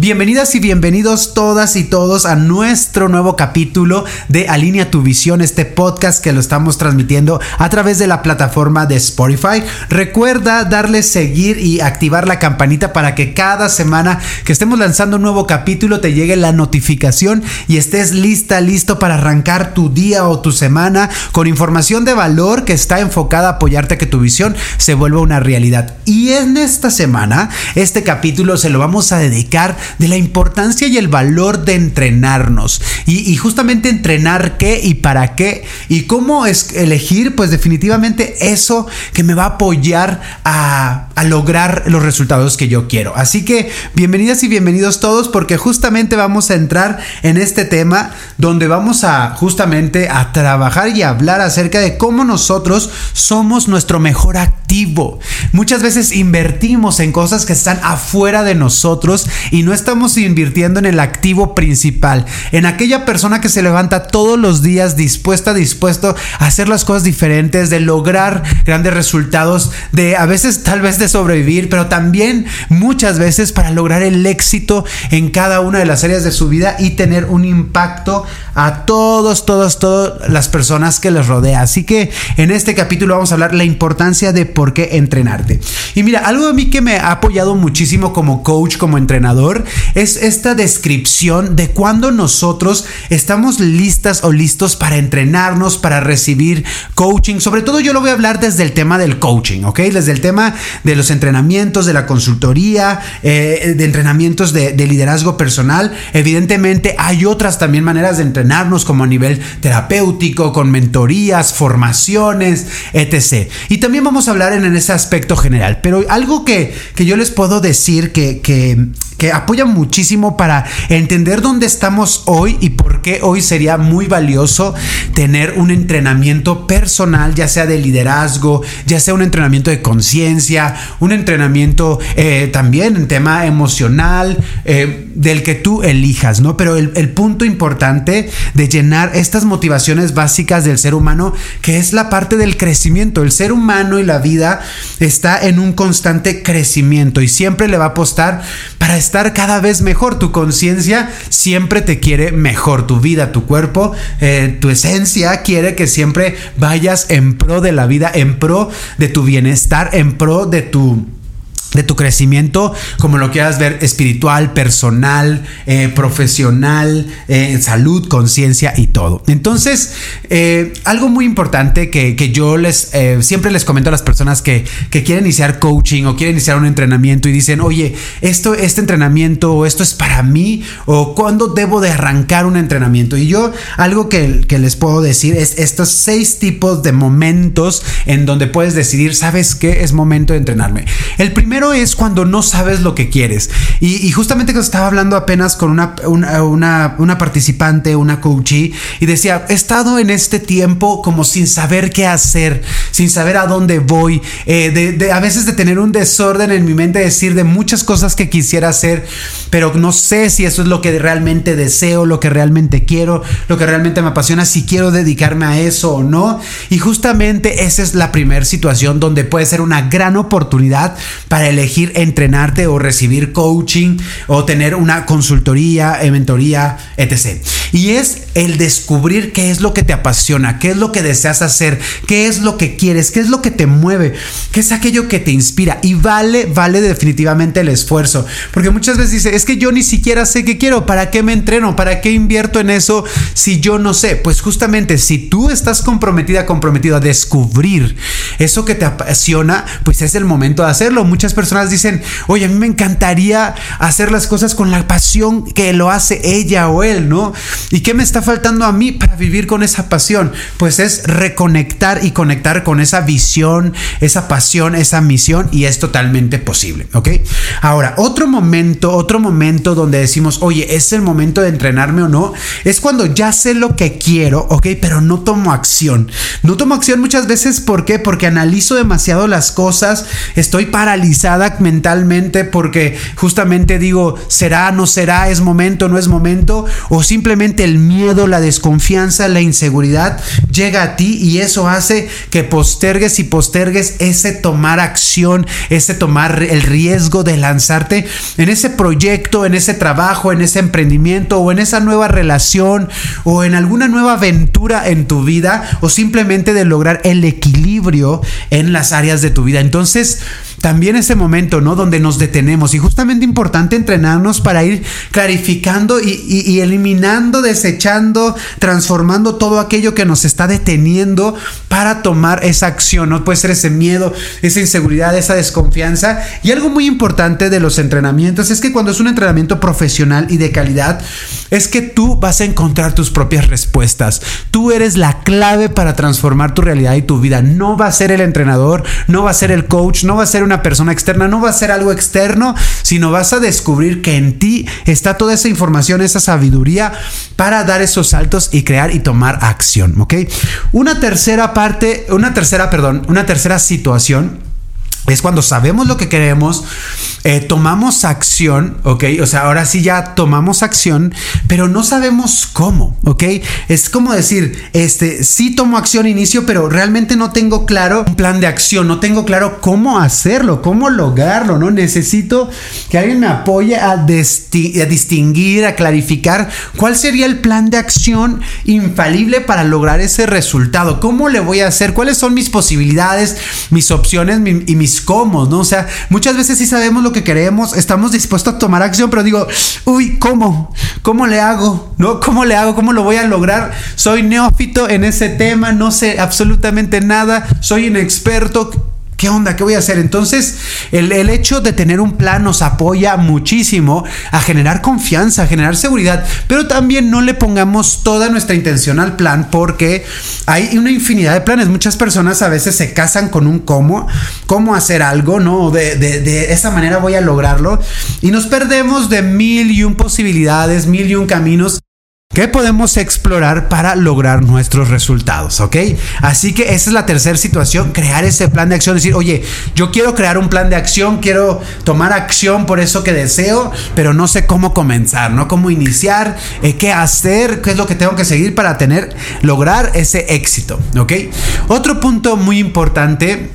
Bienvenidas y bienvenidos todas y todos a nuestro nuevo capítulo de Alinea tu visión, este podcast que lo estamos transmitiendo a través de la plataforma de Spotify. Recuerda darle seguir y activar la campanita para que cada semana que estemos lanzando un nuevo capítulo te llegue la notificación y estés lista, listo para arrancar tu día o tu semana con información de valor que está enfocada a apoyarte a que tu visión se vuelva una realidad. Y en esta semana, este capítulo se lo vamos a dedicar de la importancia y el valor de entrenarnos. Y, justamente entrenar qué y para qué y cómo es elegir, pues definitivamente eso que me va a apoyar a, a lograr los resultados que yo quiero. Así que bienvenidas y bienvenidos todos porque justamente vamos a entrar en este tema donde vamos a justamente a trabajar y hablar acerca de cómo nosotros somos nuestro mejor activo. Muchas veces invertimos en cosas que están afuera de nosotros y no estamos invirtiendo en el activo principal, en aquella persona que se levanta todos los días dispuesta, dispuesto a hacer las cosas diferentes, de lograr grandes resultados, de a veces tal vez de sobrevivir, pero también muchas veces para lograr el éxito en cada una de las áreas de su vida y tener un impacto a todos, todos, todas las personas que les rodea. Así que en este capítulo vamos a hablar la importancia de por qué entrenarte. Y mira, algo a mí que me ha apoyado muchísimo como coach, como entrenador, es esta descripción de cuando nosotros estamos listas o listos para entrenarnos, para recibir coaching. Sobre todo yo lo voy a hablar desde el tema del coaching, ¿ok? Desde el tema de los entrenamientos, de la consultoría, eh, de entrenamientos de, de liderazgo personal. Evidentemente hay otras también maneras de entrenarnos como a nivel terapéutico, con mentorías, formaciones, etc. Y también vamos a hablar en, ese aspecto general. Pero algo que, que yo les puedo decir que, que que apoya muchísimo para entender dónde estamos hoy y por qué hoy sería muy valioso tener un entrenamiento personal, ya sea de liderazgo, ya sea un entrenamiento de conciencia, un entrenamiento eh, también en tema emocional, eh, del que tú elijas, ¿no? Pero el, punto importante de llenar estas motivaciones básicas del ser humano, que es la parte del crecimiento. El ser humano y la vida está en un constante crecimiento y siempre le va a apostar para estar cada vez mejor. Tu conciencia siempre te quiere mejor. Tu vida, tu cuerpo, eh, tu esencia quiere que siempre vayas en pro de la vida, en pro de tu bienestar, en pro de tu de tu crecimiento, como lo quieras ver, espiritual, personal, eh, profesional, eh, salud, conciencia y todo. Entonces, eh, algo muy importante que, que yo les siempre les comento a las personas que, que, quieren iniciar coaching o quieren iniciar un entrenamiento y dicen, oye, esto, este entrenamiento o esto es para mí o cuándo debo de arrancar un entrenamiento. Y yo algo que, que les puedo decir es estos seis tipos de momentos en donde puedes decidir, ¿sabes qué? Es momento de entrenarme. El es cuando no sabes lo que quieres. Y, justamente que estaba hablando apenas con una, una, una, participante, una coachee, y decía, he estado en este tiempo como sin saber qué hacer, sin saber a dónde voy, eh, a veces de tener un desorden en mi mente, decir de muchas cosas que quisiera hacer, pero no sé si eso es lo que realmente deseo, lo que realmente quiero, lo que realmente me apasiona, si quiero dedicarme a eso o no. Y justamente esa es la primera situación donde puede ser una gran oportunidad para elegir entrenarte o recibir coaching o tener una consultoría, eh, mentoría, etc. Y es el descubrir qué es lo que te apasiona, qué es lo que deseas hacer, qué es lo que quieres, qué es lo que te mueve, qué es aquello que te inspira. Y vale, vale definitivamente el esfuerzo. Porque muchas veces dice, es que yo ni siquiera sé qué quiero, ¿para qué me entreno? ¿Para qué invierto en eso si yo no sé? Pues justamente si tú estás comprometida, comprometido a descubrir eso que te apasiona, pues es el momento de hacerlo. Muchas personas dicen, oye, a mí me encantaría hacer las cosas con la pasión que lo hace ella o él, ¿no? ¿Y qué me está faltando a mí para vivir con esa pasión? Pues es reconectar y conectar con esa visión, esa pasión, esa misión y es totalmente posible, ¿ok? Ahora, otro momento, otro momento donde decimos, oye, es el momento de entrenarme o no, es cuando ya sé lo que quiero, ¿ok? Pero no tomo acción. No tomo acción muchas veces, ¿por qué? Porque analizo demasiado las cosas, estoy paralizada mentalmente porque justamente digo, ¿será, no será, es momento, no es momento? O simplemente el miedo, la desconfianza, la inseguridad llega a ti y eso hace que postergues y postergues ese tomar acción, ese tomar el riesgo de lanzarte en ese proyecto, en ese trabajo, en ese emprendimiento o en esa nueva relación o en alguna nueva aventura en tu vida o simplemente de lograr el equilibrio en las áreas de tu vida. Entonces, también ese momento, ¿no? Donde nos detenemos y justamente importante entrenarnos para ir clarificando y, eliminando, desechando, transformando todo aquello que nos está deteniendo para tomar esa acción, ¿no? Puede ser ese miedo, esa inseguridad, esa desconfianza. Y algo muy importante de los entrenamientos es que cuando es un entrenamiento profesional y de calidad, es que tú vas a encontrar tus propias respuestas. Tú eres la clave para transformar tu realidad y tu vida. No va a ser el entrenador, no va a ser el coach, no va a ser una persona externa, no va a ser algo externo, sino vas a descubrir que en ti está toda esa información, esa sabiduría para dar esos saltos y crear y tomar acción, ¿ok? Una tercera parte, una tercera, perdón, una tercera situación es cuando sabemos lo que queremos, eh, tomamos acción, ¿ok? O sea, ahora sí ya tomamos acción, pero no sabemos cómo, ¿ok? Es como decir, este, sí tomo acción inicio, pero realmente no tengo claro un plan de acción, no tengo claro cómo hacerlo, cómo lograrlo, ¿no? Necesito que alguien me apoye a, a distinguir, a clarificar cuál sería el plan de acción infalible para lograr ese resultado, cómo le voy a hacer, cuáles son mis posibilidades, mis opciones y mis cómo, ¿no? O sea, muchas veces sí sabemos lo que queremos, estamos dispuestos a tomar acción, pero digo, uy, ¿cómo? ¿Cómo le hago? ¿No? ¿Cómo le hago? ¿Cómo lo voy a lograr? Soy neófito en ese tema, no sé absolutamente nada, soy inexperto. ¿Qué onda? ¿Qué voy a hacer? Entonces, el, hecho de tener un plan nos apoya muchísimo a generar confianza, a generar seguridad, pero también no le pongamos toda nuestra intención al plan porque hay una infinidad de planes. Muchas personas a veces se casan con un cómo, cómo hacer algo, ¿no? De, de, de esa manera voy a lograrlo y nos perdemos de mil y un posibilidades, mil y un caminos ¿Qué podemos explorar para lograr nuestros resultados? ¿Ok? Así que esa es la tercera situación, crear ese plan de acción, decir, oye, yo quiero crear un plan de acción, quiero tomar acción por eso que deseo, pero no sé cómo comenzar, ¿no? Cómo iniciar, eh, qué hacer, qué es lo que tengo que seguir para tener, lograr ese éxito, ¿ok? Otro punto muy importante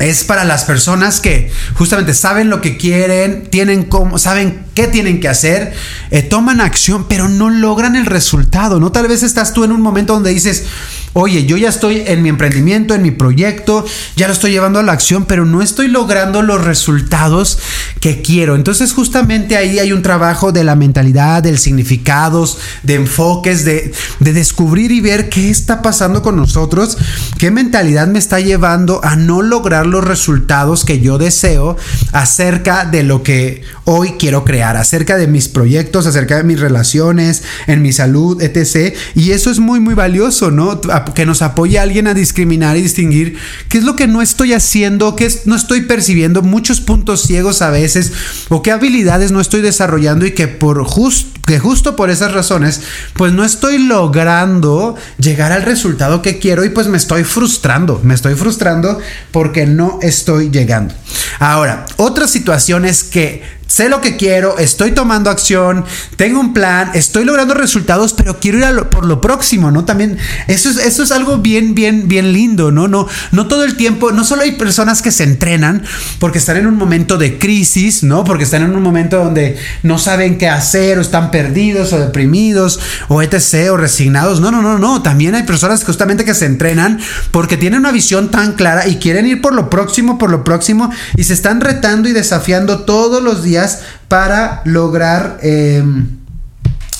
es para las personas que justamente saben lo que quieren, tienen cómo, saben qué tienen que hacer, eh, toman acción, pero no logran el resultado, ¿no? Tal vez estás tú en un momento donde dices, oye, yo ya estoy en mi emprendimiento, en mi proyecto, ya lo estoy llevando a la acción, pero no estoy logrando los resultados que quiero. Entonces justamente ahí hay un trabajo de la mentalidad, del significados, de enfoques, de, de descubrir y ver qué está pasando con nosotros, qué mentalidad me está llevando a no lograr los resultados que yo deseo acerca de lo que hoy quiero crear, acerca de mis proyectos, acerca de mis relaciones, en mi salud, etc. Y eso es muy, muy valioso, ¿no? que nos apoye alguien a discriminar y distinguir qué es lo que no estoy haciendo, qué no estoy percibiendo, muchos puntos ciegos a veces, o qué habilidades no estoy desarrollando y que por justo justo por esas razones, pues no estoy logrando llegar al resultado que quiero y pues me estoy frustrando, me estoy frustrando porque no estoy llegando. Ahora, otra situación es que sé lo que quiero, estoy tomando acción, tengo un plan, estoy logrando resultados, pero quiero ir por lo próximo, ¿no? También eso es, eso es algo bien, bien, bien lindo, ¿no? No, no todo el tiempo, no solo hay personas que se entrenan porque están en un momento de crisis, ¿no? Porque están en un momento donde no saben qué hacer o están perdidos o deprimidos o etc. o resignados. No, no, no, no. También hay personas justamente que se entrenan porque tienen una visión tan clara y quieren ir por lo próximo, por lo próximo y se están retando y desafiando todos los días para lograr em,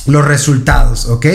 los resultados, ¿ok?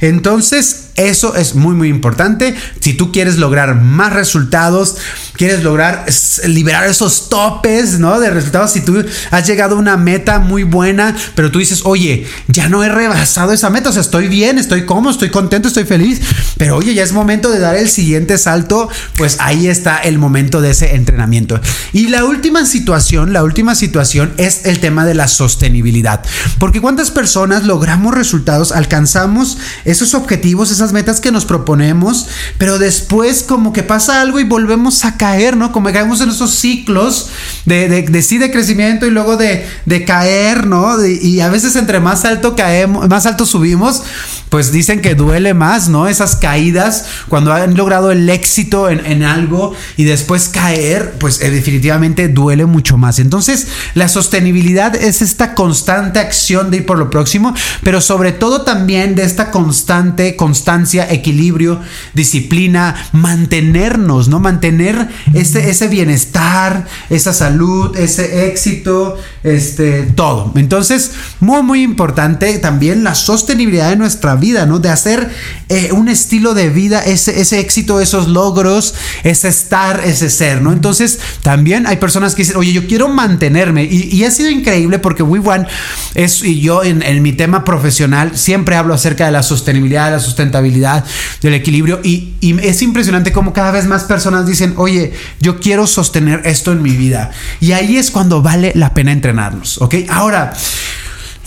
Entonces, Eso es muy muy importante. Si tú quieres lograr más resultados, quieres lograr liberar esos topes, ¿no? De resultados, si tú has llegado a una meta muy buena, pero tú dices, oye, ya no he rebasado esa meta, o sea, estoy bien, estoy cómodo, estoy contento, estoy feliz, pero oye, ya es momento de dar el siguiente salto, pues ahí está el momento de ese entrenamiento. Y la última situación, la última situación es el tema de la sostenibilidad, porque cuántas personas logramos resultados, alcanzamos esos objetivos, esas metas que nos proponemos, pero después como que pasa algo y volvemos a caer, ¿no? Como caemos en esos ciclos de, de, sí de crecimiento y luego de, de caer, ¿no? y a veces entre más alto caemos, más alto subimos, pues dicen que duele más, ¿no? Esas caídas cuando han logrado el éxito en, algo y después caer, pues eh, definitivamente duele mucho más. Entonces, la sostenibilidad es esta constante acción de ir por lo próximo, pero sobre todo también de esta constante constancia, equilibrio, disciplina, mantenernos, ¿no? Mantener ese, ese bienestar, esa salud, ese éxito, este, todo. Entonces, muy, muy importante también la sostenibilidad de nuestra vida, ¿no? De hacer eh, un estilo de vida, ese, ese éxito, esos logros, ese estar, ese ser, ¿no? Entonces, también hay personas que dicen, oye, yo quiero mantenerme. Y, ha sido increíble porque WeOne es, y yo en, en, mi tema profesional siempre hablo acerca de la sostenibilidad, de la sustentabilidad, del equilibrio. Y, y es impresionante como cada vez más personas dicen, oye, yo quiero sostener esto en mi vida. Y ahí es cuando vale la pena entrenarnos, ¿ok? Ahora,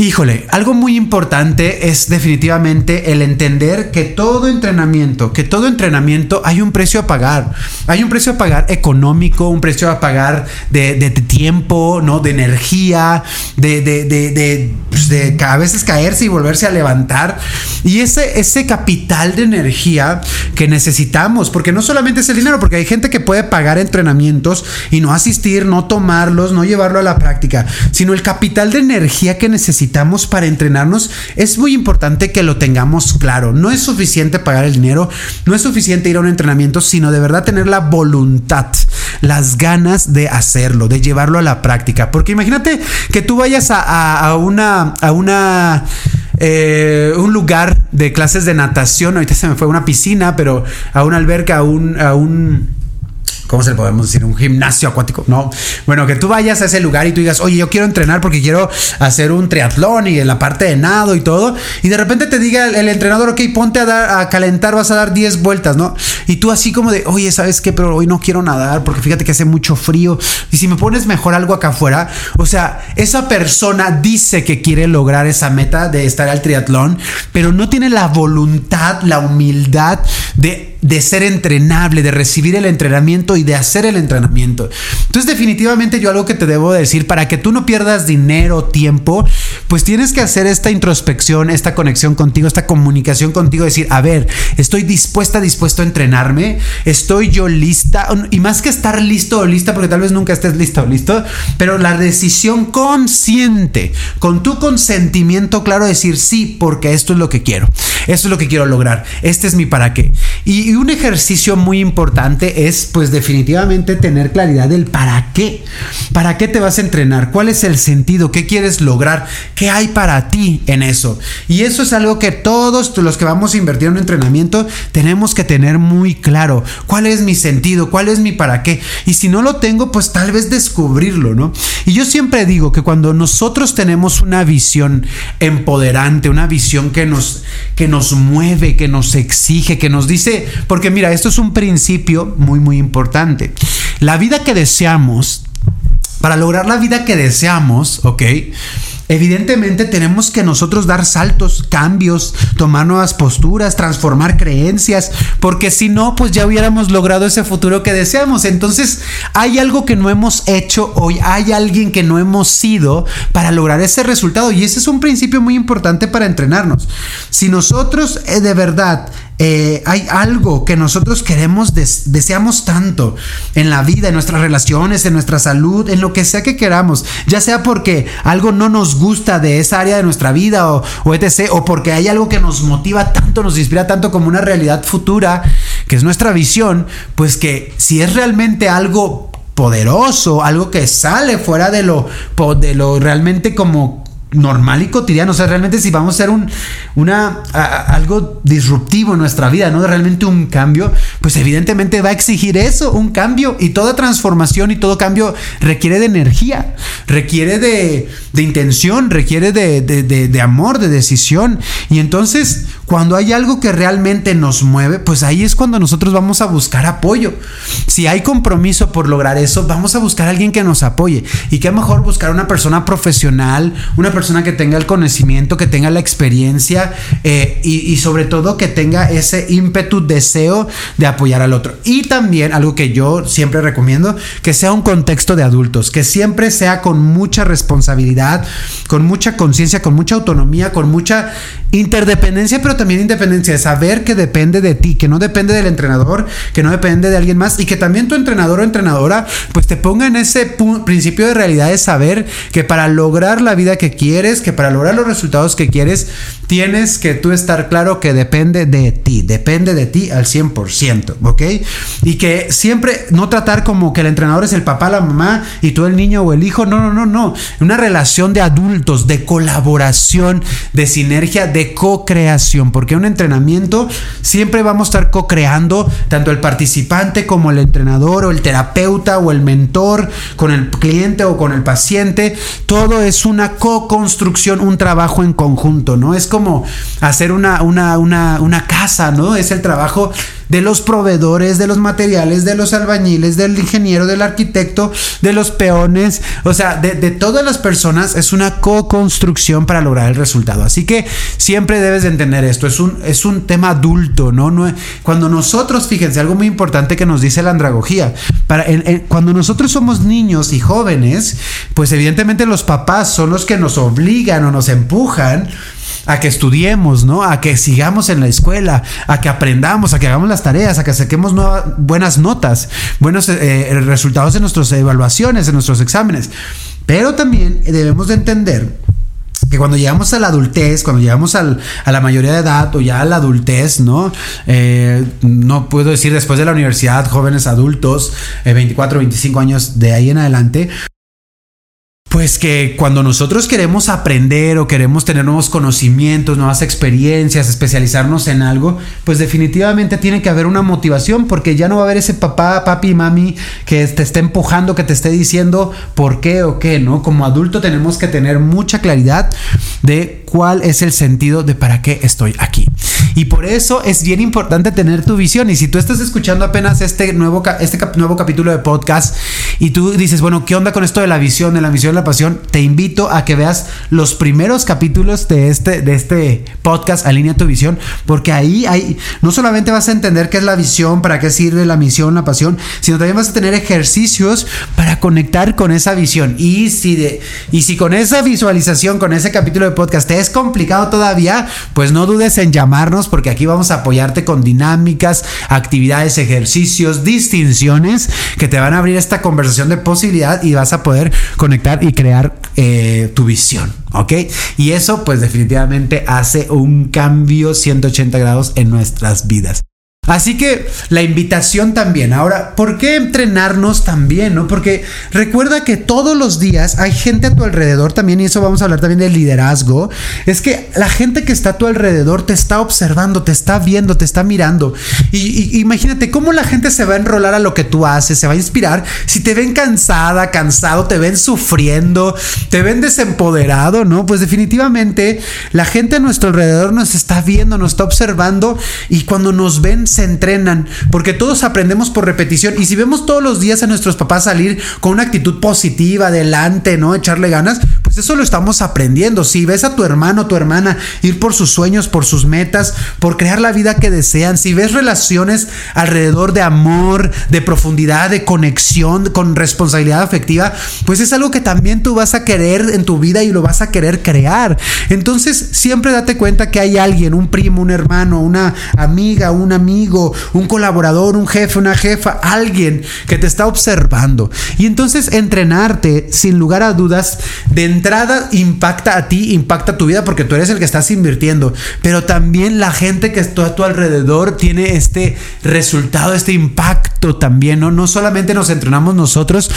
Híjole, algo muy importante es definitivamente el entender que todo entrenamiento, que todo entrenamiento hay un precio a pagar. Hay un precio a pagar económico, un precio a pagar de, tiempo, ¿no? De energía, de, de, de, de, a veces caerse y volverse a levantar. Y ese, ese capital de energía que necesitamos, porque no solamente es el dinero, porque hay gente que puede pagar entrenamientos y no asistir, no tomarlos, no llevarlo a la práctica, sino el capital de energía que necesitamos para entrenarnos, es muy importante que lo tengamos claro. No es suficiente pagar el dinero, no es suficiente ir a un entrenamiento, sino de verdad tener la voluntad, las ganas de hacerlo, de llevarlo a la práctica. Porque imagínate que tú vayas a, una, a una eh, un lugar de clases de natación, ahorita se me fue una piscina, pero a una alberca, a un, a un ¿cómo se le podemos decir? Un gimnasio acuático, no. Bueno, que tú vayas a ese lugar y tú digas, oye, yo quiero entrenar porque quiero hacer un triatlón y en la parte de nado y todo. Y de repente te diga el, entrenador, ok, ponte a, dar, a calentar, vas a dar 10 vueltas, ¿no? Y tú así como de, oye, ¿sabes qué? Pero hoy no quiero nadar porque fíjate que hace mucho frío. Y si me pones mejor algo acá afuera, o sea, esa persona dice que quiere lograr esa meta de estar al triatlón, pero no tiene la voluntad, la humildad de de ser entrenable, de recibir el entrenamiento y de hacer el entrenamiento. Entonces definitivamente yo algo que te debo decir, para que tú no pierdas dinero, tiempo, pues tienes que hacer esta introspección, esta conexión contigo, esta comunicación contigo, decir, a ver, estoy dispuesta, dispuesto a entrenarme, estoy yo lista, y más que estar listo o lista, porque tal vez nunca estés listo o listo, pero la decisión consciente, con tu consentimiento claro, decir sí, porque esto es lo que quiero, esto es lo que quiero lograr, este es mi para qué. Y y un ejercicio muy importante es pues definitivamente tener claridad del para qué. ¿Para qué te vas a entrenar? ¿Cuál es el sentido? ¿Qué quieres lograr? ¿Qué hay para ti en eso? Y eso es algo que todos los que vamos a invertir en un entrenamiento tenemos que tener muy claro. ¿Cuál es mi sentido? ¿Cuál es mi para qué? Y si no lo tengo, pues tal vez descubrirlo, ¿no? Y yo siempre digo que cuando nosotros tenemos una visión empoderante, una visión que nos, que nos mueve, que nos exige, que nos dice, porque mira, esto es un principio muy, muy importante. La vida que deseamos, para lograr la vida que deseamos, ¿ok? Evidentemente tenemos que nosotros dar saltos, cambios, tomar nuevas posturas, transformar creencias, porque si no, pues ya hubiéramos logrado ese futuro que deseamos. Entonces, hay algo que no hemos hecho hoy, hay alguien que no hemos sido para lograr ese resultado y ese es un principio muy importante para entrenarnos. Si nosotros eh, de verdad eh, hay algo que nosotros queremos, deseamos tanto en la vida, en nuestras relaciones, en nuestra salud, en lo que sea que queramos, ya sea porque algo no nos gusta de esa área de nuestra vida o, o etc., o porque hay algo que nos motiva tanto, nos inspira tanto como una realidad futura, que es nuestra visión, pues que si es realmente algo poderoso, algo que sale fuera de lo, de lo realmente como normal y cotidiano. O sea, realmente si vamos a hacer un, una, algo disruptivo en nuestra vida, ¿no? Realmente un cambio, pues evidentemente va a exigir eso, un cambio. Y toda transformación y todo cambio requiere de energía, requiere de, de intención, requiere de, de, de, amor, de decisión. Y entonces, cuando hay algo que realmente nos mueve, pues ahí es cuando nosotros vamos a buscar apoyo. Si hay compromiso por lograr eso, vamos a buscar a alguien que nos apoye. Y qué mejor buscar una persona profesional, una persona que tenga el conocimiento, que tenga la experiencia eh, y, sobre todo que tenga ese ímpetu, deseo de apoyar al otro. Y también algo que yo siempre recomiendo, que sea un contexto de adultos, que siempre sea con mucha responsabilidad, con mucha conciencia, con mucha autonomía, con mucha interdependencia, pero también independencia, de saber que depende de ti, que no depende del entrenador, que no depende de alguien más y que también tu entrenador o entrenadora pues te ponga en ese principio de realidad de saber que para lograr la vida que quieres, que para lograr los resultados que quieres, tienes que tú estar claro que depende de ti, depende de ti al 100%, ¿ok? Y que siempre no tratar como que el entrenador es el papá, la mamá y tú el niño o el hijo, no, no, no, no. Una relación de adultos, de colaboración, de sinergia, de co-creación, porque un entrenamiento siempre vamos a estar co-creando, tanto el participante como el entrenador o el terapeuta o el mentor, con el cliente o con el paciente, todo es una co-construcción, un trabajo en conjunto, ¿no? Es como hacer una, una, una, una casa, ¿no? Es el trabajo de los proveedores, de los materiales, de los albañiles, del ingeniero, del arquitecto, de los peones, o sea, de, todas las personas es una co-construcción para lograr el resultado. Así que siempre debes de entender esto, es un, es un tema adulto, ¿no? no cuando nosotros, fíjense, algo muy importante que nos dice la andragogía, para, cuando nosotros somos niños y jóvenes, pues evidentemente los papás son los que nos obligan o nos empujan a que estudiemos, ¿no? A que sigamos en la escuela, a que aprendamos, a que hagamos las tareas, a que saquemos buenas notas, buenos eh, eh, resultados en nuestras evaluaciones, en nuestros exámenes. Pero también debemos de entender que cuando llegamos a la adultez, cuando llegamos a la mayoría de edad o ya a la adultez, ¿no? Eh, no puedo decir después de la universidad, jóvenes adultos, 24, 25 años de ahí en adelante, pues que cuando nosotros queremos aprender o queremos tener nuevos conocimientos, nuevas experiencias, especializarnos en algo, pues definitivamente tiene que haber una motivación porque ya no va a haber ese papá, papi mami que te esté empujando, que te esté diciendo por qué o qué, ¿no? Como adulto tenemos que tener mucha claridad de cuál es el sentido de para qué estoy aquí. Y por eso es bien importante tener tu visión. Y si tú estás escuchando apenas este nuevo, este nuevo capítulo de podcast y tú dices, bueno, ¿qué onda con esto de la visión, de la misión, de la pasión? Te invito a que veas los primeros capítulos de este, de este podcast, Alinea tu visión, porque ahí hay, no solamente vas a entender qué es la visión, para qué sirve la misión, la pasión, sino también vas a tener ejercicios para conectar con esa visión. Y si, de, y si con esa visualización, con ese capítulo de podcast te es complicado todavía, pues no dudes en llamarnos porque aquí vamos a apoyarte con dinámicas, actividades, ejercicios, distinciones que te van a abrir esta conversación de posibilidad y vas a poder conectar y crear eh, tu visión, ¿ok? Y eso pues definitivamente hace un cambio 180 grados en nuestras vidas. Así que la invitación también. Ahora, ¿por qué entrenarnos también? ¿no? Porque recuerda que todos los días hay gente a tu alrededor también, y eso vamos a hablar también del liderazgo. Es que la gente que está a tu alrededor te está observando, te está viendo, te está mirando. Y, imagínate cómo la gente se va a enrolar a lo que tú haces, se va a inspirar. Si te ven cansada, cansado, te ven sufriendo, te ven desempoderado, ¿no? Pues definitivamente la gente a nuestro alrededor nos está viendo, nos está observando y cuando nos ven se entrenan, porque todos aprendemos por repetición y si vemos todos los días a nuestros papás salir con una actitud positiva, adelante, ¿no? Echarle ganas, pues eso lo estamos aprendiendo. Si ves a tu hermano tu hermana ir por sus sueños, por sus metas, por crear la vida que desean, si ves relaciones alrededor de amor, de profundidad, de conexión, con responsabilidad afectiva, pues es algo que también tú vas a querer en tu vida y lo vas a querer crear. Entonces, siempre date cuenta que hay alguien, un primo, un hermano, una amiga, un amigo, un colaborador, un jefe, una jefa, alguien que te está observando. Y entonces entrenarte, sin lugar a dudas, de entrada impacta a ti, impacta tu vida porque tú eres el que estás invirtiendo, pero también la gente que está a tu alrededor tiene este resultado, este impacto también, ¿no? No solamente nos entrenamos nosotros,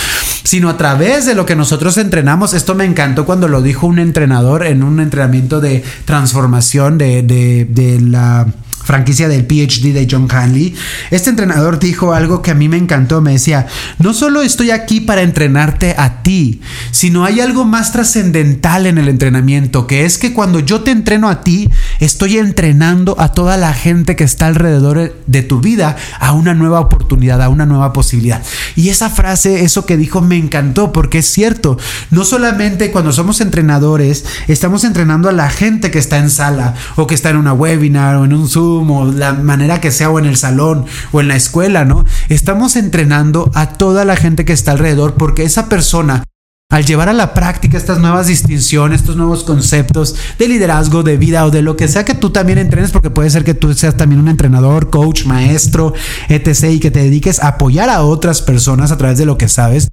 sino a través de lo que nosotros entrenamos. Esto me encantó cuando lo dijo un entrenador en un entrenamiento de transformación de, de, de la franquicia del PhD de John Hanley, este entrenador dijo algo que a mí me encantó, me decía, no solo estoy aquí para entrenarte a ti, sino hay algo más trascendental en el entrenamiento, que es que cuando yo te entreno a ti, estoy entrenando a toda la gente que está alrededor de tu vida a una nueva oportunidad, a una nueva posibilidad. Y esa frase, eso que dijo, me encantó, porque es cierto, no solamente cuando somos entrenadores, estamos entrenando a la gente que está en sala o que está en una webinar o en un Zoom, o la manera que sea, o en el salón, o en la escuela, ¿no? Estamos entrenando a toda la gente que está alrededor porque esa persona al llevar a la práctica estas nuevas distinciones, estos nuevos conceptos de liderazgo, de vida o de lo que sea que tú también entrenes, porque puede ser que tú seas también un entrenador, coach, maestro, etc. y que te dediques a apoyar a otras personas a través de lo que sabes,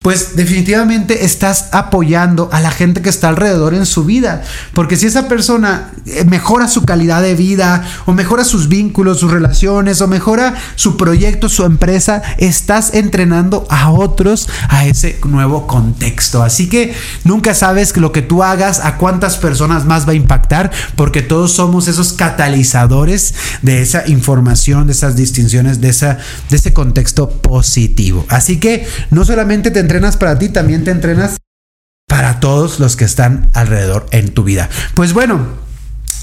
pues definitivamente estás apoyando a la gente que está alrededor en su vida. Porque si esa persona eh, mejora su calidad de vida, o mejora sus vínculos, sus relaciones, o mejora su proyecto, su empresa, estás entrenando a otros a ese nuevo contexto. Así que nunca sabes lo que tú hagas, a cuántas personas más va a impactar, porque todos somos esos catalizadores de esa información, de esas distinciones, de, esa, de ese contexto positivo. Así que no solamente te entrenas para ti, también te entrenas para todos los que están alrededor en tu vida. Pues bueno,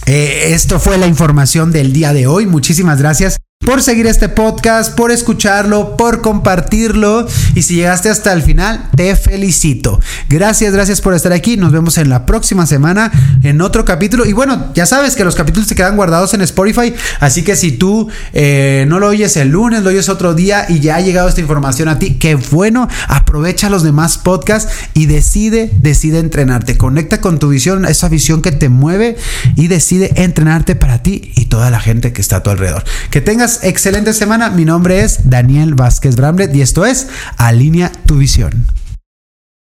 eh, esto fue la información del día de hoy. Muchísimas gracias por seguir este podcast, por escucharlo, por compartirlo. Y si llegaste hasta el final, te felicito. Gracias, gracias por estar aquí. Nos vemos en la próxima semana en otro capítulo. Y bueno, ya sabes que los capítulos se quedan guardados en Spotify. Así que si tú eh, no lo oyes el lunes, lo oyes otro día y ya ha llegado esta información a ti, qué bueno. Aprovecha los demás podcasts y decide, decide entrenarte. Conecta con tu visión, esa visión que te mueve y decide entrenarte para ti y toda la gente que está a tu alrededor. Que tengas excelente semana. Mi nombre es Daniel Vázquez Bramlet y esto es Alinea tu visión.